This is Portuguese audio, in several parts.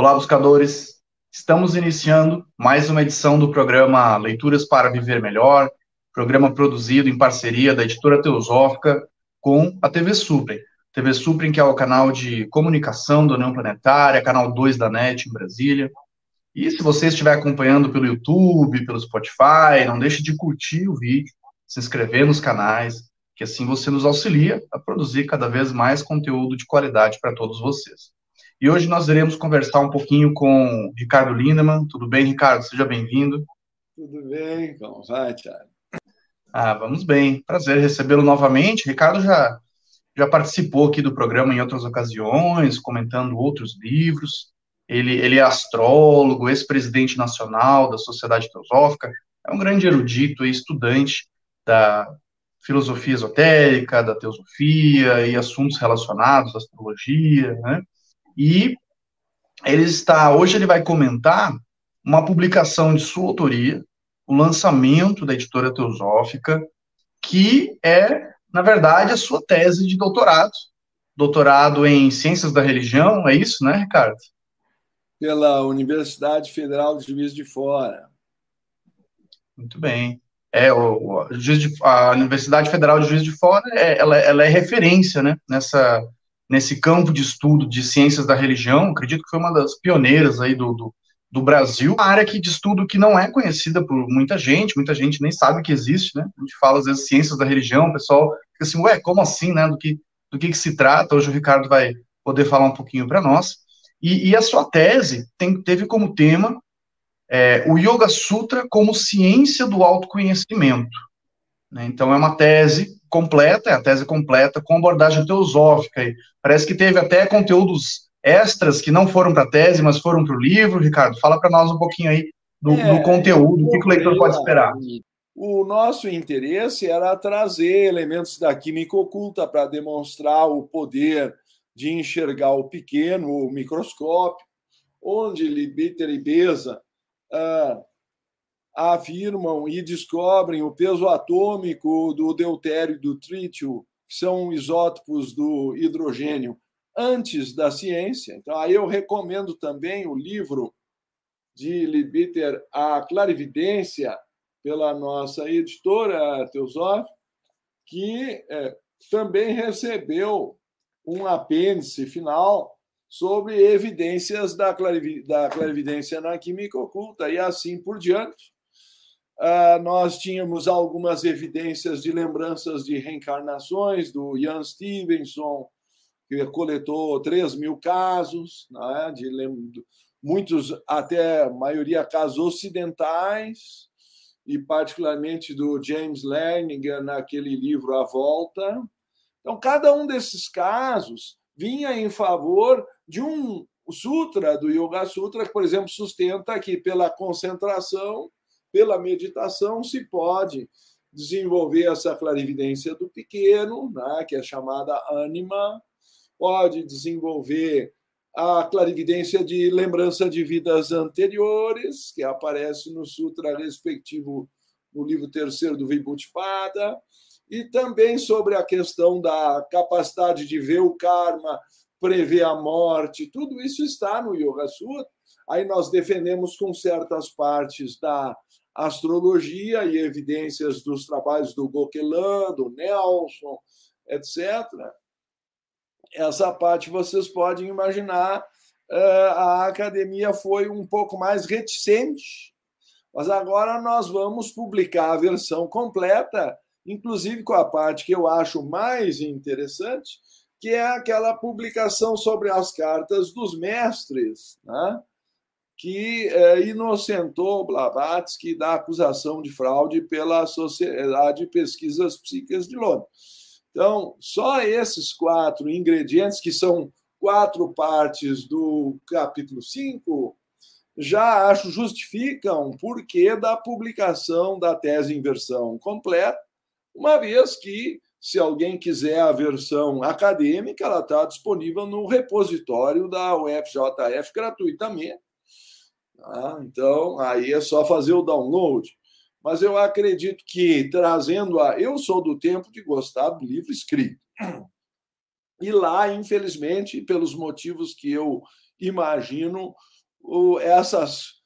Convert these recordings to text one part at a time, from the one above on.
Olá, buscadores! Estamos iniciando mais uma edição do programa Leituras para Viver Melhor, programa produzido em parceria da editora Teosófica com a TV Suprem. TV Suprem, que é o canal de comunicação da União Planetária, canal 2 da NET em Brasília. E se você estiver acompanhando pelo YouTube, pelo Spotify, não deixe de curtir o vídeo, se inscrever nos canais, que assim você nos auxilia a produzir cada vez mais conteúdo de qualidade para todos vocês. E hoje nós iremos conversar um pouquinho com Ricardo Lindemann. Tudo bem, Ricardo? Seja bem-vindo. Tudo bem, como vai, Thiago? Ah, vamos bem. Prazer recebê-lo novamente. Ricardo já, já participou aqui do programa em outras ocasiões, comentando outros livros. Ele, ele é astrólogo, ex-presidente nacional da Sociedade Teosófica, é um grande erudito e estudante da filosofia esotérica, da teosofia e assuntos relacionados à astrologia, né? E ele está, hoje ele vai comentar uma publicação de sua autoria, o lançamento da editora Teosófica, que é, na verdade, a sua tese de doutorado. Doutorado em Ciências da Religião, é isso, né, Ricardo? Pela Universidade Federal de Juiz de Fora. Muito bem. É, o, o a Universidade Federal de Juiz de Fora, é, ela, ela é referência né, nessa, nesse campo de estudo de ciências da religião, acredito que foi uma das pioneiras aí do, do, do Brasil, uma área que, de estudo que não é conhecida por muita gente, muita gente nem sabe que existe, né? A gente fala às vezes ciências da religião, o pessoal fica assim, ué, como assim, né? Do que, do que, que se trata? Hoje o Ricardo vai poder falar um pouquinho para nós. E, e, a sua tese tem, teve como tema é, o Yoga Sutra como ciência do autoconhecimento. Né? Então, é uma tese completa, é a tese completa, com abordagem teosófica. E parece que teve até conteúdos extras que não foram para a tese, mas foram para o livro. Ricardo, fala para nós um pouquinho aí do, é, do conteúdo, o que, que o leitor pode esperar. O nosso interesse era trazer elementos da química oculta para demonstrar o poder de enxergar o pequeno, o microscópio, onde Libiter e Beza ah, afirmam e descobrem o peso atômico do deutério e do trítio, que são isótopos do hidrogênio, antes da ciência. Então, aí eu recomendo também o livro de Libiter, A Clarividência, pela nossa editora Teosófica, que é, também recebeu um apêndice final sobre evidências da, clarividência na química oculta e assim por diante. Uh, nós tínhamos algumas evidências de lembranças de reencarnações do Ian Stevenson, que coletou 3 mil casos, né, de, muitos, até a maioria, casos ocidentais, e particularmente do James Lerninger naquele livro A Volta. Então, cada um desses casos vinha em favor de um sutra do Yoga Sutra, que, por exemplo, sustenta que pela concentração pela meditação se pode desenvolver essa clarividência do pequeno, né, que é chamada ânima, pode desenvolver a clarividência de lembrança de vidas anteriores, que aparece no sutra respectivo no livro terceiro do Vibhutipada, e também sobre a questão da capacidade de ver o karma, prever a morte, tudo isso está no Yoga Sutra. Aí nós defendemos com certas partes da astrologia e evidências dos trabalhos do Gokelan, do Nelson, etc. Essa parte vocês podem imaginar, eh, a academia foi um pouco mais reticente, mas agora nós vamos publicar a versão completa, inclusive com a parte que eu acho mais interessante, que é aquela publicação sobre as cartas dos mestres, né? Que é, inocentou Blavatsky da acusação de fraude pela Sociedade de Pesquisas Psíquicas de Londres. Então, só esses quatro ingredientes, que são quatro partes do capítulo 5, já acho justificam o porquê da publicação da tese em versão completa, uma vez que, se alguém quiser a versão acadêmica, ela está disponível no repositório da UFJF gratuitamente Tá? Então, aí é só fazer o download. Mas eu acredito que trazendo a. Eu sou do tempo de gostar do livro escrito. E lá, infelizmente, pelos motivos que eu imagino, essas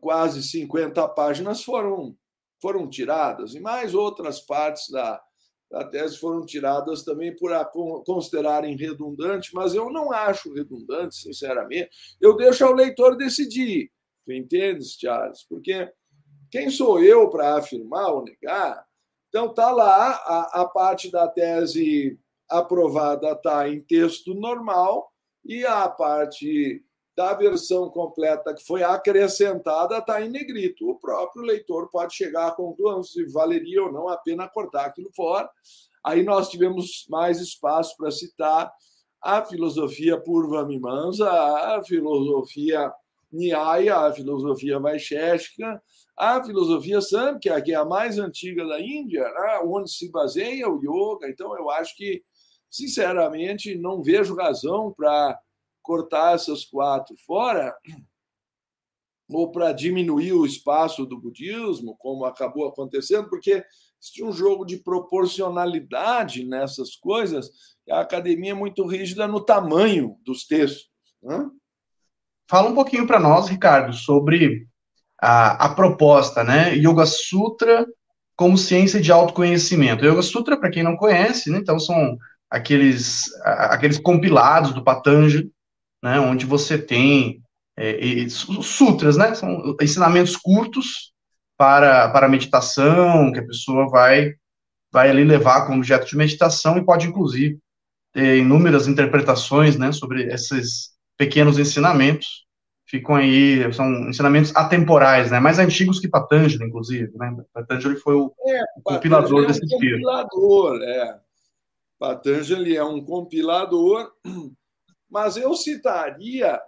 quase 50 páginas foram, foram tiradas, e mais outras partes da, da tese foram tiradas também por a considerarem redundante, mas eu não acho redundante, sinceramente. Eu deixo ao leitor decidir. Tu entendes, Charles? Porque quem sou eu para afirmar ou negar? Então, está lá, a, a parte da tese aprovada está em texto normal e a parte da versão completa que foi acrescentada está em negrito. O próprio leitor pode chegar à conclusão se valeria ou não a pena cortar aquilo fora. Aí nós tivemos mais espaço para citar a filosofia Purva Mimamsa, a filosofia Nyaya, a filosofia Vaisheshika, a filosofia Samkhya, que é a mais antiga da Índia, né, onde se baseia o yoga. Então, eu acho que, sinceramente, não vejo razão para cortar essas quatro fora ou para diminuir o espaço do budismo, como acabou acontecendo, porque existe um jogo de proporcionalidade nessas coisas, a academia é muito rígida no tamanho dos textos. Né? Fala um pouquinho para nós, Ricardo, sobre a, a proposta, né? Yoga Sutra como ciência de autoconhecimento. Yoga Sutra, para quem não conhece, né, então são aqueles, aqueles compilados do Patanjali, né, onde você tem é, sutras, né, são ensinamentos curtos para, para meditação, que a pessoa vai, vai ali levar como objeto de meditação e pode, inclusive, ter inúmeras interpretações, né, sobre esses pequenos ensinamentos, ficam aí, são ensinamentos atemporais, né, mais antigos que Patanjali, inclusive, né, Patanjali foi o, é, o compilador é um desse compilador, é. Patanjali é um compilador mas eu citaria,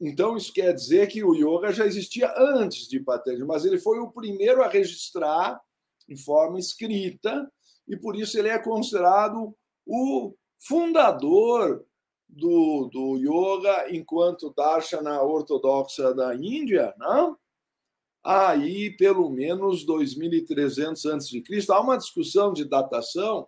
então isso quer dizer que o yoga já existia antes de Patanjali, mas ele foi o primeiro a registrar em forma escrita e por isso ele é considerado o fundador do, do yoga enquanto darshana ortodoxa da Índia, não? Aí, pelo menos 2.300 a.C. Há uma discussão de datação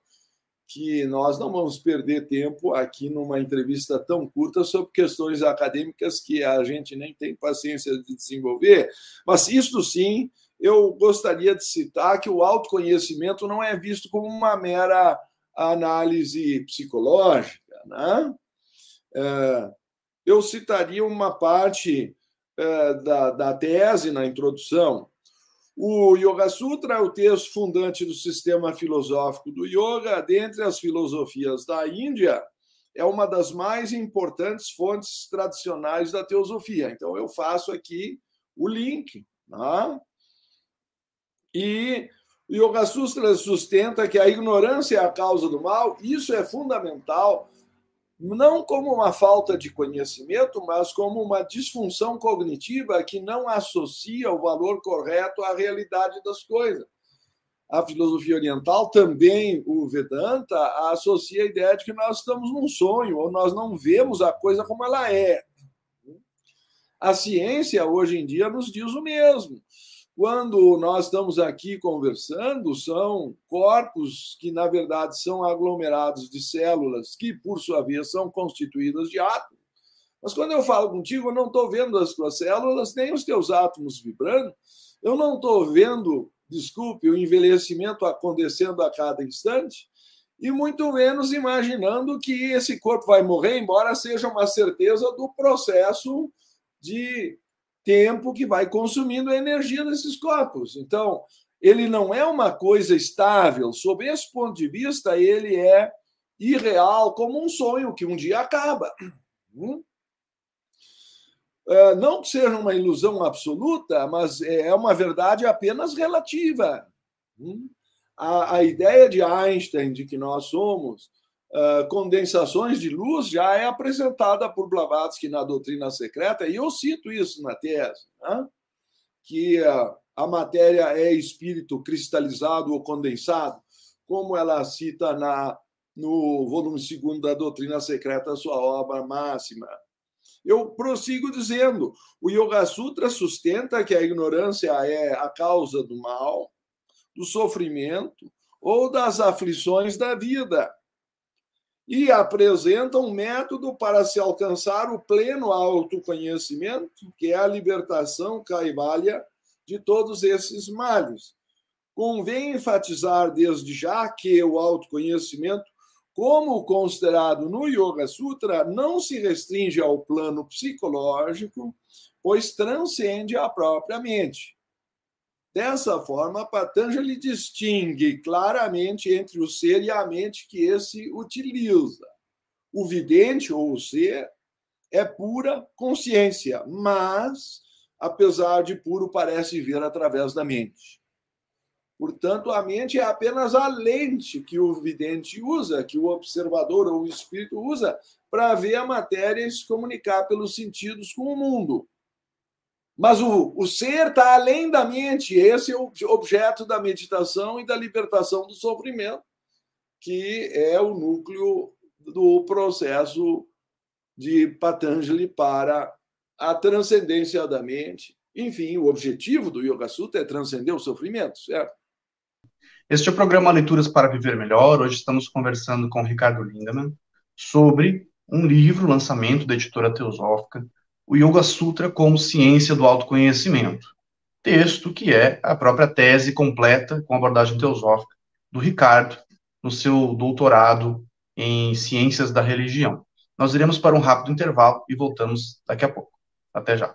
que nós não vamos perder tempo aqui numa entrevista tão curta sobre questões acadêmicas que a gente nem tem paciência de desenvolver, mas isso sim, eu gostaria de citar que o autoconhecimento não é visto como uma mera análise psicológica, né? É, eu citaria uma parte é, da, da tese na introdução, o Yoga Sutra é o texto fundante do sistema filosófico do yoga, dentre as filosofias da Índia, é uma das mais importantes fontes tradicionais da teosofia. Então, eu faço aqui o link. Né? E o Yoga Sutra sustenta que a ignorância é a causa do mal, isso é fundamental não como uma falta de conhecimento, mas como uma disfunção cognitiva que não associa o valor correto à realidade das coisas. A filosofia oriental, também o Vedanta, associa a ideia de que nós estamos num sonho, ou nós não vemos a coisa como ela é. A ciência, hoje em dia, nos diz o mesmo quando nós estamos aqui conversando, são corpos que, na verdade, são aglomerados de células que, por sua vez, são constituídas de átomos. Mas quando eu falo contigo, eu não estou vendo as tuas células, nem os teus átomos vibrando, eu não estou vendo, desculpe, o envelhecimento acontecendo a cada instante, e muito menos imaginando que esse corpo vai morrer, embora seja uma certeza do processo de tempo que vai consumindo a energia desses corpos. Então, ele não é uma coisa estável. Sob esse ponto de vista, ele é irreal, como um sonho que um dia acaba. Hum? É, não que seja uma ilusão absoluta, mas é uma verdade apenas relativa. Hum? A, a ideia de Einstein de que nós somos uh, condensações de luz já é apresentada por Blavatsky na doutrina secreta, e eu cito isso na tese, né? que uh, a matéria é espírito cristalizado ou condensado, como ela cita na, no volume 2 da doutrina secreta, sua obra máxima. Eu prossigo dizendo: o Yoga Sutra sustenta que a ignorância é a causa do mal, do sofrimento ou das aflições da vida e apresenta um método para se alcançar o pleno autoconhecimento, que é a libertação caivalha de todos esses males. Convém enfatizar desde já que o autoconhecimento, como considerado no Yoga Sutra, não se restringe ao plano psicológico, pois transcende a própria mente. Dessa forma, Patanjali distingue claramente entre o ser e a mente que esse utiliza. O vidente ou o ser é pura consciência, mas, apesar de puro, parece ver através da mente. Portanto, a mente é apenas a lente que o vidente usa, que o observador ou o espírito usa, para ver a matéria e se comunicar pelos sentidos com o mundo. Mas o, o ser está além da mente, esse é o objeto da meditação e da libertação do sofrimento, que é o núcleo do processo de Patanjali para a transcendência da mente. Enfim, o objetivo do Yoga Sutra é transcender o sofrimento, certo? Este é o programa Leituras para Viver Melhor. Hoje estamos conversando com Ricardo Lindemann sobre um livro, lançamento da editora Teosófica, o Yoga Sutra como ciência do autoconhecimento. Texto que é a própria tese completa com abordagem teosófica do Ricardo no seu doutorado em ciências da religião. Nós iremos para um rápido intervalo e voltamos daqui a pouco. Até já.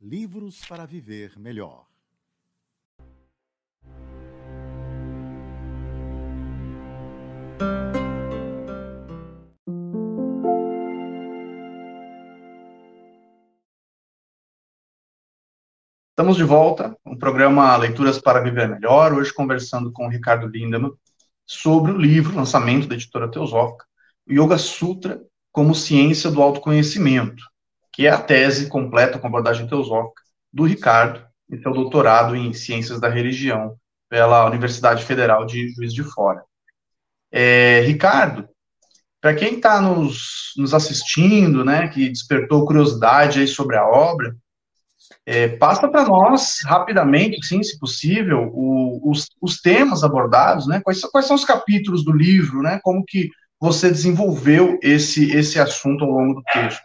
Livros para Viver Melhor. Estamos de volta, o programa Leituras para Viver Melhor, hoje conversando com o Ricardo Lindemann sobre o livro, lançamento da editora Teosófica, Yoga Sutra como Ciência do Autoconhecimento, que é a tese completa com abordagem teosófica do Ricardo, e seu doutorado em Ciências da Religião pela Universidade Federal de Juiz de Fora. É, Ricardo, para quem está nos, nos assistindo, né, que despertou curiosidade aí sobre a obra, é, passa para nós, rapidamente, sim, se possível, o, os, os, temas abordados, né, quais, quais, são os capítulos do livro, né, como que você desenvolveu esse, esse assunto ao longo do texto.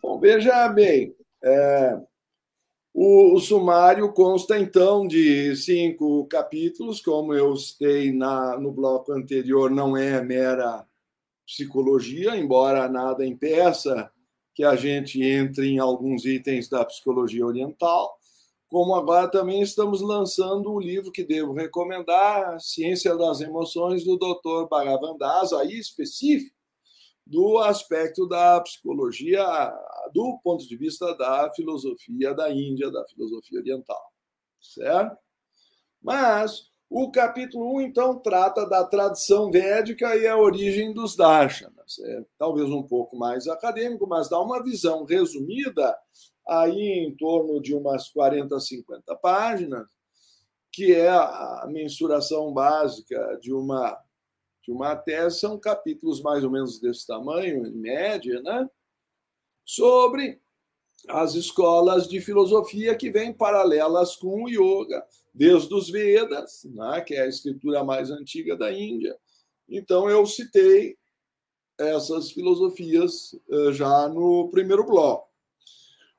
Bom, veja bem, é, o, o, sumário consta então de cinco capítulos, como eu citei na, no bloco anterior, não é mera psicologia, embora nada impeça que a gente entre em alguns itens da psicologia oriental, como agora também estamos lançando o livro que devo recomendar, Ciência das Emoções, do Dr. Bhagavan aí específico do aspecto da psicologia do ponto de vista da filosofia da Índia, da filosofia oriental, certo? Mas o capítulo 1, então, trata da tradição védica e a origem dos darshanas. É talvez um pouco mais acadêmico, mas dá uma visão resumida, aí em torno de umas 40, 50 páginas, que é a mensuração básica de uma uma tese são capítulos mais ou menos desse tamanho, em média, né? sobre as escolas de filosofia que vêm paralelas com o yoga, desde os Vedas, né? que é a escritura mais antiga da Índia. Então, eu citei essas filosofias eh, já no primeiro bloco.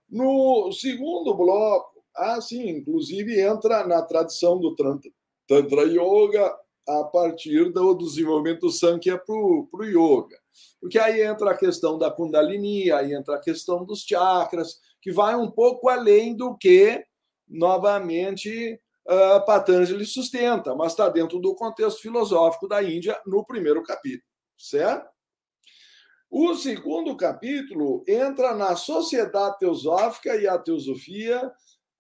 No segundo bloco, assim, inclusive entra na tradição do Tantra Yoga a partir do desenvolvimento do Sankhya para o Yoga. Porque aí entra a questão da Kundalini, aí entra a questão dos chakras, que vai um pouco além do que, novamente, uh, Patanjali sustenta, mas está dentro do contexto filosófico da Índia no primeiro capítulo, certo? O segundo capítulo entra na sociedade teosófica e a teosofia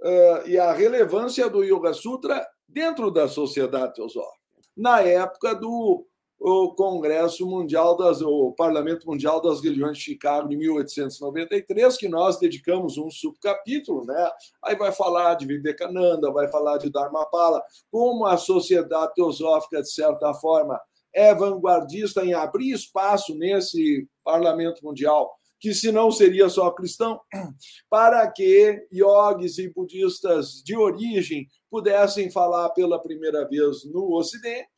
uh, e a relevância do Yoga Sutra dentro da sociedade teosófica. Na época do Congresso Mundial das, o Parlamento Mundial das Religiões de Chicago de 1893, que nós dedicamos um subcapítulo, né? Aí vai falar de Vivekananda, vai falar de Dharmapala, como a sociedade teosófica de certa forma é vanguardista em abrir espaço nesse Parlamento Mundial, que se não seria só cristão, para que yogis e budistas de origem pudessem falar pela primeira vez no Ocidente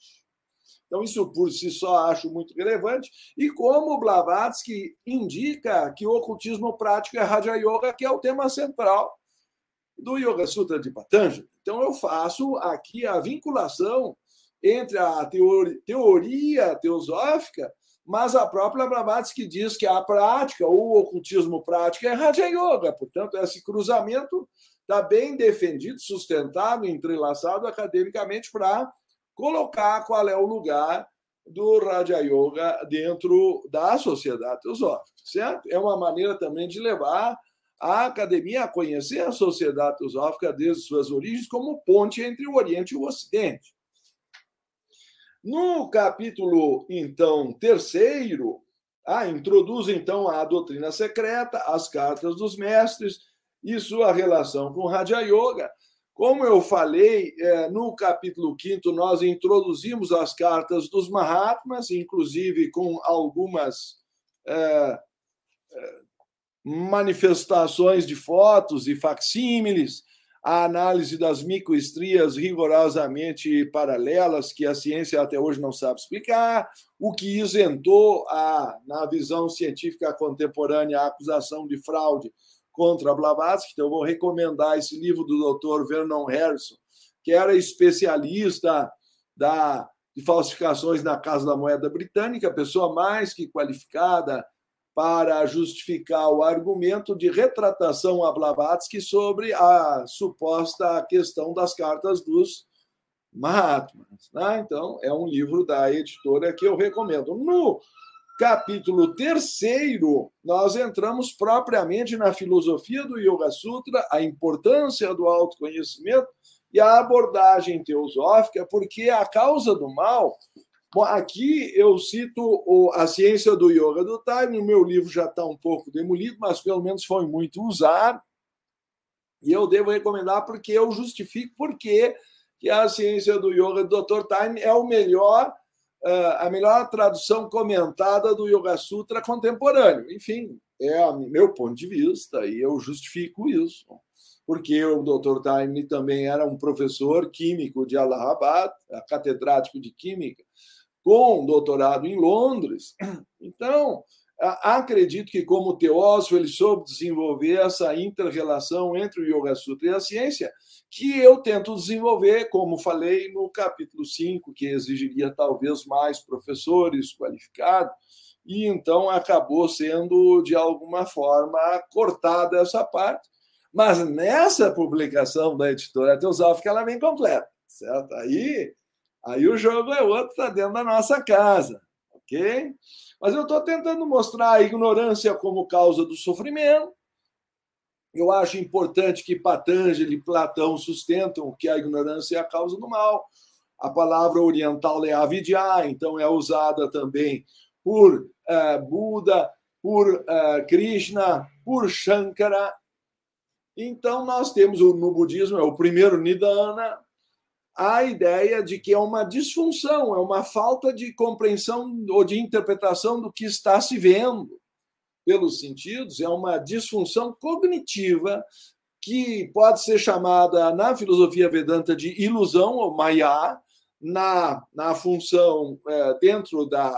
então, isso por si só acho muito relevante. E como Blavatsky indica que o ocultismo prático é Raja Yoga, que é o tema central do Yoga Sutra de Patanjali. Então, eu faço aqui a vinculação entre a teoria teosófica, mas a própria Blavatsky diz que a prática, o ocultismo prático, é Raja Yoga. Portanto, esse cruzamento está bem defendido, sustentado, entrelaçado academicamente para colocar qual é o lugar do Raja Yoga dentro da sociedade teosófica, certo? É uma maneira também de levar a academia a conhecer a sociedade teosófica desde suas origens como ponte entre o Oriente e o Ocidente. No capítulo, então, terceiro, ah, introduz então a doutrina secreta, as cartas dos mestres e sua relação com Raja Yoga, como eu falei, é, no capítulo 5, nós introduzimos as cartas dos Mahatmas, inclusive com algumas é, é, manifestações de fotos e facsímiles, a análise das microestrias rigorosamente paralelas, que a ciência até hoje não sabe explicar, o que isentou, a, na visão científica contemporânea, a acusação de fraude contra Blavatsky, então eu vou recomendar esse livro do Dr. Vernon Harrison, que era especialista da, de falsificações na Casa da Moeda Britânica, pessoa mais que qualificada para justificar o argumento de retratação a Blavatsky sobre a suposta questão das cartas dos Mahatmas. Né? Então, é um livro da editora que eu recomendo. No capítulo terceiro, nós entramos propriamente na filosofia do Yoga Sutra, a importância do autoconhecimento e a abordagem teosófica, porque a causa do mal. Bom, aqui eu cito a ciência do yoga do time, o meu livro já está um pouco demolido, mas pelo menos foi muito usado. E eu devo recomendar porque eu justifico porque que a ciência do yoga do Dr. Time é o melhor a melhor tradução comentada do Yoga Sutra contemporâneo. Enfim, é o meu ponto de vista e eu justifico isso, porque o Dr. Taimni também era um professor químico de Allahabad, catedrático de química, com doutorado em Londres. Então, acredito que, como teósofo, ele soube desenvolver essa inter-relação entre o Yoga Sutra e a ciência, que eu tento desenvolver, como falei no capítulo 5, que exigiria talvez mais professores qualificados, e então acabou sendo, de alguma forma, cortada essa parte. Mas nessa publicação da editora Teosófica, ela vem completa, certo? Aí, aí o jogo é outro, está dentro da nossa casa, ok? Mas eu estou tentando mostrar a ignorância como causa do sofrimento, eu acho importante que Patanjali e Platão sustentam que a ignorância é a causa do mal. A palavra oriental é avidya, então é usada também por uh, Buda, por uh, Krishna, por Shankara. Então, nós temos no budismo, é o primeiro Nidana, a ideia de que é uma disfunção, é uma falta de compreensão ou de interpretação do que está se vendo. Pelos sentidos é uma disfunção cognitiva que pode ser chamada na filosofia vedanta de ilusão ou maya, na, na função é, dentro da,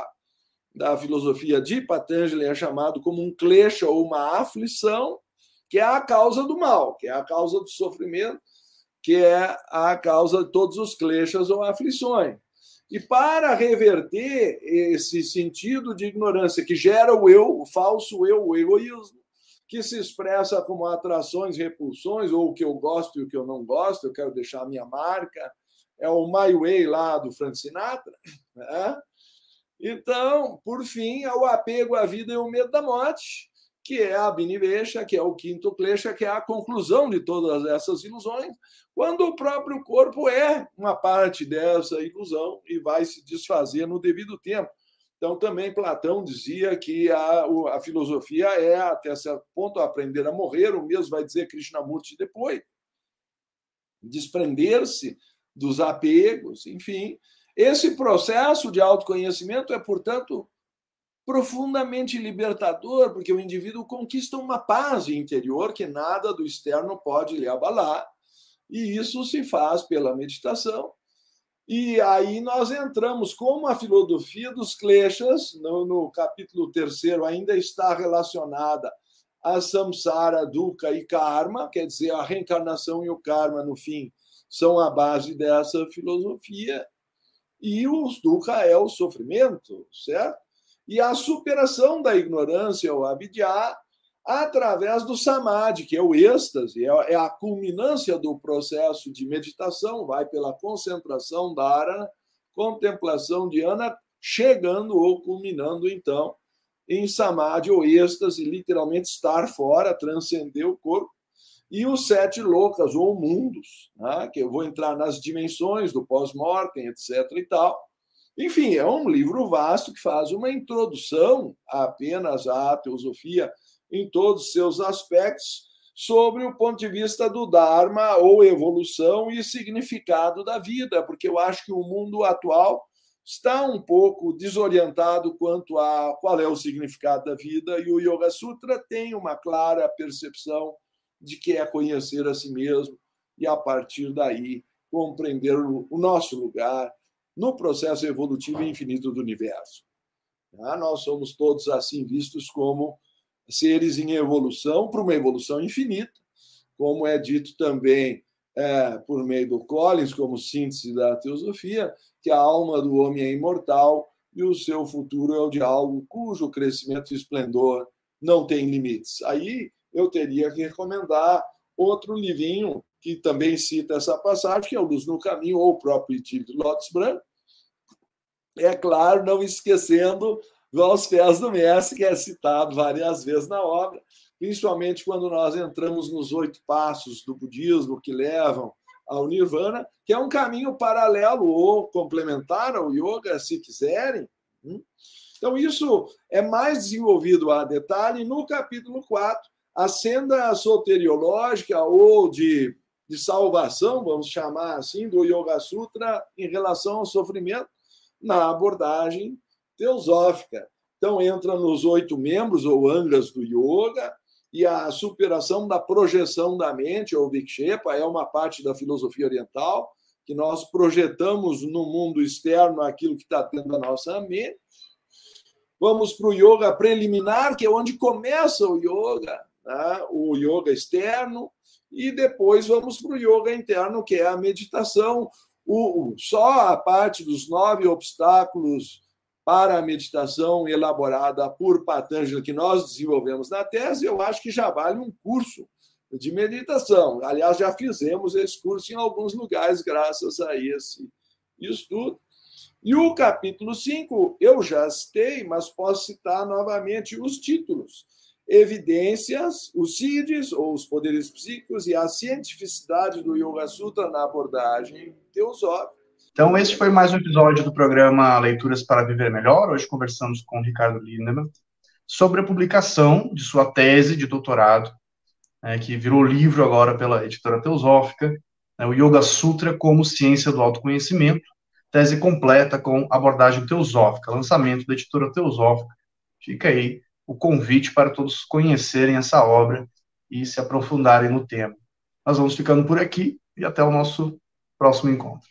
da filosofia de Patanjali é chamado como um klesha ou uma aflição, que é a causa do mal, que é a causa do sofrimento, que é a causa de todos os kleshas ou aflições. E para reverter esse sentido de ignorância que gera o eu, o falso eu, o egoísmo, que se expressa como atrações, repulsões, ou o que eu gosto e o que eu não gosto, eu quero deixar a minha marca, é o My Way lá do Frank Sinatra. Né? Então, por fim, é o apego à vida e o medo da morte, que é a Binivesha, que é o quinto klesha, que é a conclusão de todas essas ilusões, quando o próprio corpo é uma parte dessa ilusão e vai se desfazer no devido tempo. Então, também Platão dizia que a, a filosofia é, até certo ponto, aprender a morrer, o mesmo vai dizer Krishnamurti depois. Desprender-se dos apegos, enfim. Esse processo de autoconhecimento é, portanto, profundamente libertador, porque o indivíduo conquista uma paz interior que nada do externo pode lhe abalar, e isso se faz pela meditação. E aí nós entramos, como a filosofia dos kleshas, no, no capítulo terceiro, ainda está relacionada a samsara, dukkha e karma, quer dizer, a reencarnação e o karma, no fim, são a base dessa filosofia. E o dukkha é o sofrimento, certo? E a superação da ignorância, o avidya, através do samadhi, que é o êxtase, é, é a culminância do processo de meditação, vai pela concentração da arana, contemplação de ana, chegando ou culminando, então, em samadhi ou êxtase, literalmente estar fora, transcender o corpo, e os sete loucas ou mundos, né? que eu vou entrar nas dimensões do pós-mortem, etc. e tal. Enfim, é um livro vasto que faz uma introdução apenas à teosofia em todos os seus aspectos, sobre o ponto de vista do Dharma ou evolução e significado da vida, porque eu acho que o mundo atual está um pouco desorientado quanto a qual é o significado da vida e o Yoga Sutra tem uma clara percepção de que é conhecer a si mesmo e a partir daí compreender o nosso lugar no processo evolutivo infinito do universo. Ah, nós somos todos assim vistos como seres em evolução para uma evolução infinita, como é dito também é, por meio do Collins, como síntese da teosofia, que a alma do homem é imortal e o seu futuro é o de algo cujo crescimento e esplendor não tem limites. Aí eu teria que recomendar outro livrinho que também cita essa passagem, que é o Luz no Caminho, ou o próprio de Lotus Branco. É claro, não esquecendo aos pés do mestre, que é citado várias vezes na obra, principalmente quando nós entramos nos oito passos do budismo que levam ao nirvana, que é um caminho paralelo ou complementar ao yoga, se quiserem. Hum? Então, isso é mais desenvolvido a detalhe no capítulo 4, a senda soteriológica ou de, de salvação, vamos chamar assim, do Yoga Sutra em relação ao sofrimento, na abordagem teosófica. Então, entra nos oito membros ou angas do yoga, e a superação da projeção da mente, ou vikshepa, é uma parte da filosofia oriental, que nós projetamos no mundo externo aquilo que está dentro da nossa mente. Vamos para o yoga preliminar, que é onde começa o yoga, né? o yoga externo, e depois vamos para o yoga interno, que é a meditação. O, só a parte dos nove obstáculos para a meditação elaborada por Patanjali, que nós desenvolvemos na tese, eu acho que já vale um curso de meditação. Aliás, já fizemos esse curso em alguns lugares, graças a esse estudo. E o capítulo 5, eu já citei, mas posso citar novamente os títulos. Evidências, os CIDs, ou os poderes psíquicos, e a cientificidade do Yoga Sutra na abordagem teosófica então, esse foi mais um episódio do programa Leituras para Viver Melhor. Hoje conversamos com o Ricardo Lindemann sobre a publicação de sua tese de doutorado, né, que virou livro agora pela editora Teosófica, né, o Yoga Sutra como Ciência do Autoconhecimento, tese completa com abordagem teosófica, lançamento da editora Teosófica. Fica aí o convite para todos conhecerem essa obra e se aprofundarem no tema. Nós vamos ficando por aqui e até o nosso próximo encontro.